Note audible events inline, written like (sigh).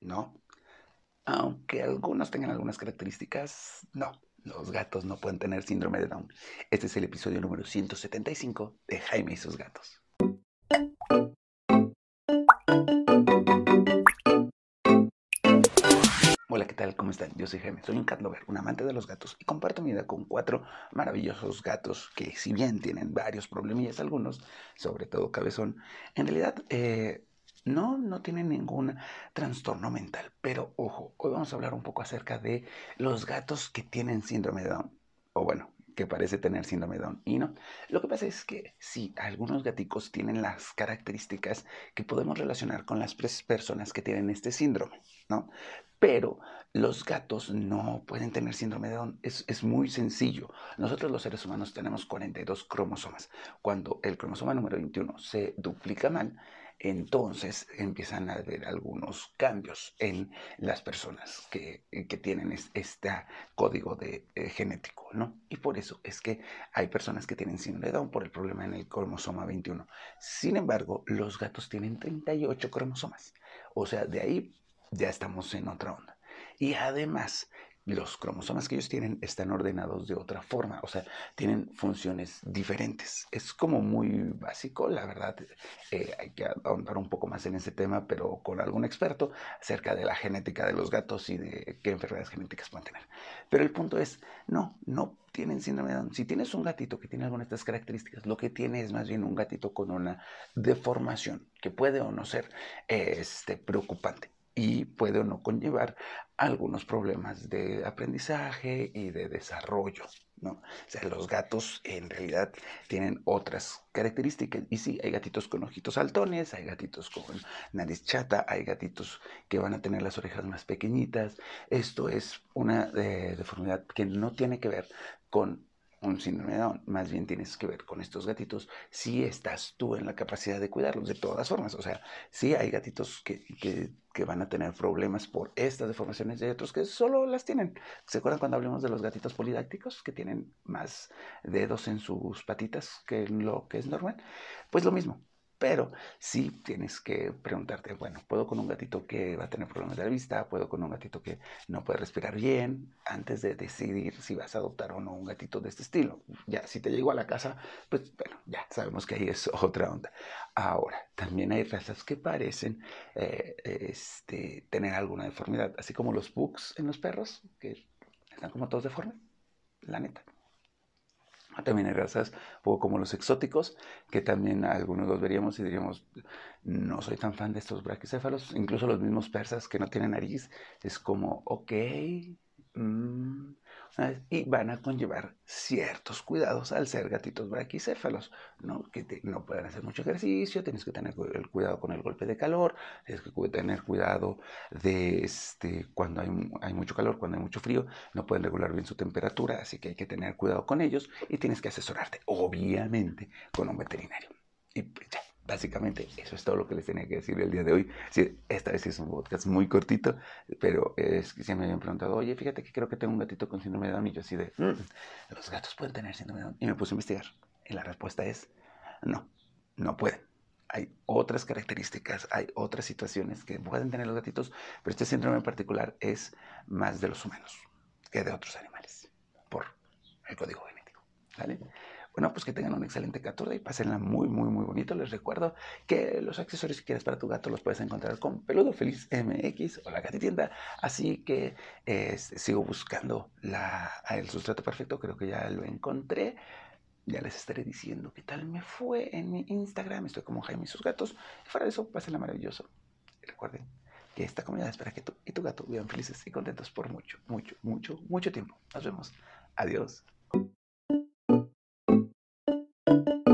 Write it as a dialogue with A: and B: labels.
A: ¿no? Aunque algunos tengan algunas características, no. Los gatos no pueden tener síndrome de Down. Este es el episodio número 175 de Jaime y sus gatos. Hola, ¿qué tal? ¿Cómo están? Yo soy Jaime, soy un cat lover, un amante de los gatos y comparto mi vida con cuatro maravillosos gatos que si bien tienen varios problemillas algunos, sobre todo cabezón, en realidad eh, no, no tienen ningún trastorno mental. Pero ojo, hoy vamos a hablar un poco acerca de los gatos que tienen síndrome de Down. O bueno, que parece tener síndrome de Down. Y no, lo que pasa es que sí, algunos gaticos tienen las características que podemos relacionar con las personas que tienen este síndrome, ¿no? Pero los gatos no pueden tener síndrome de Down. Es, es, muy sencillo. Nosotros los seres humanos tenemos 42 cromosomas. Cuando el cromosoma número 21 se duplica mal, entonces empiezan a haber algunos cambios en las personas que, que tienen este código de, eh, genético, ¿no? Y por eso es que hay personas que tienen síndrome de Down por el problema en el cromosoma 21. Sin embargo, los gatos tienen 38 cromosomas. O sea, de ahí ya estamos en otra onda. Y además, los cromosomas que ellos tienen están ordenados de otra forma, o sea, tienen funciones diferentes. Es como muy básico, la verdad, eh, hay que ahondar un poco más en ese tema, pero con algún experto acerca de la genética de los gatos y de qué enfermedades genéticas pueden tener. Pero el punto es, no, no tienen síndrome de Down. Si tienes un gatito que tiene alguna de estas características, lo que tiene es más bien un gatito con una deformación que puede o no ser este, preocupante y puede o no conllevar algunos problemas de aprendizaje y de desarrollo. ¿no? O sea, los gatos en realidad tienen otras características. Y sí, hay gatitos con ojitos saltones, hay gatitos con nariz chata, hay gatitos que van a tener las orejas más pequeñitas. Esto es una eh, deformidad que no tiene que ver con un síndrome de Down, más bien tienes que ver con estos gatitos si estás tú en la capacidad de cuidarlos de todas formas. O sea, sí hay gatitos que, que, que van a tener problemas por estas deformaciones y hay otros que solo las tienen. ¿Se acuerdan cuando hablamos de los gatitos polidácticos que tienen más dedos en sus patitas que lo que es normal? Pues lo mismo. Pero sí tienes que preguntarte, bueno, ¿puedo con un gatito que va a tener problemas de la vista? ¿Puedo con un gatito que no puede respirar bien? Antes de decidir si vas a adoptar o no un gatito de este estilo. Ya, si te llego a la casa, pues bueno, ya sabemos que ahí es (laughs) otra onda. Ahora, también hay razas que parecen eh, este, tener alguna deformidad, así como los bugs en los perros, que están como todos deformes, la neta. También hay razas, como los exóticos, que también algunos los veríamos y diríamos, no soy tan fan de estos braquicéfalos, incluso los mismos persas que no tienen nariz, es como, ok, mmm, y van a conllevar ciertos cuidados al ser gatitos braquicéfalos, ¿no? que no pueden hacer mucho ejercicio, tienes que tener el cuidado con el golpe de calor, tienes que tener cuidado de este, cuando hay, hay mucho calor, cuando hay mucho frío, no pueden regular bien su temperatura, así que hay que tener cuidado con ellos y tienes que asesorarte, obviamente, con un veterinario. Y pues ya. Básicamente, eso es todo lo que les tenía que decir el día de hoy. Sí, esta vez es un podcast muy cortito, pero es que se me habían preguntado, oye, fíjate que creo que tengo un gatito con síndrome de Down. Y yo así de, mm, los gatos pueden tener síndrome de Down. Y me puse a investigar. Y la respuesta es, no, no pueden. Hay otras características, hay otras situaciones que pueden tener los gatitos, pero este síndrome en particular es más de los humanos que de otros animales, por el código genético. ¿Vale? Bueno, pues que tengan un excelente 14 y pásenla muy, muy, muy bonito. Les recuerdo que los accesorios que quieres para tu gato los puedes encontrar con Peludo Feliz MX o la Gatitienda. Así que eh, sigo buscando la, el sustrato perfecto, creo que ya lo encontré. Ya les estaré diciendo qué tal me fue en mi Instagram. Estoy como Jaime y sus gatos. Y fuera de eso, pásenla maravilloso. Y recuerden que esta comunidad espera que tú y tu gato vivan felices y contentos por mucho, mucho, mucho, mucho tiempo. Nos vemos. Adiós. Thank you.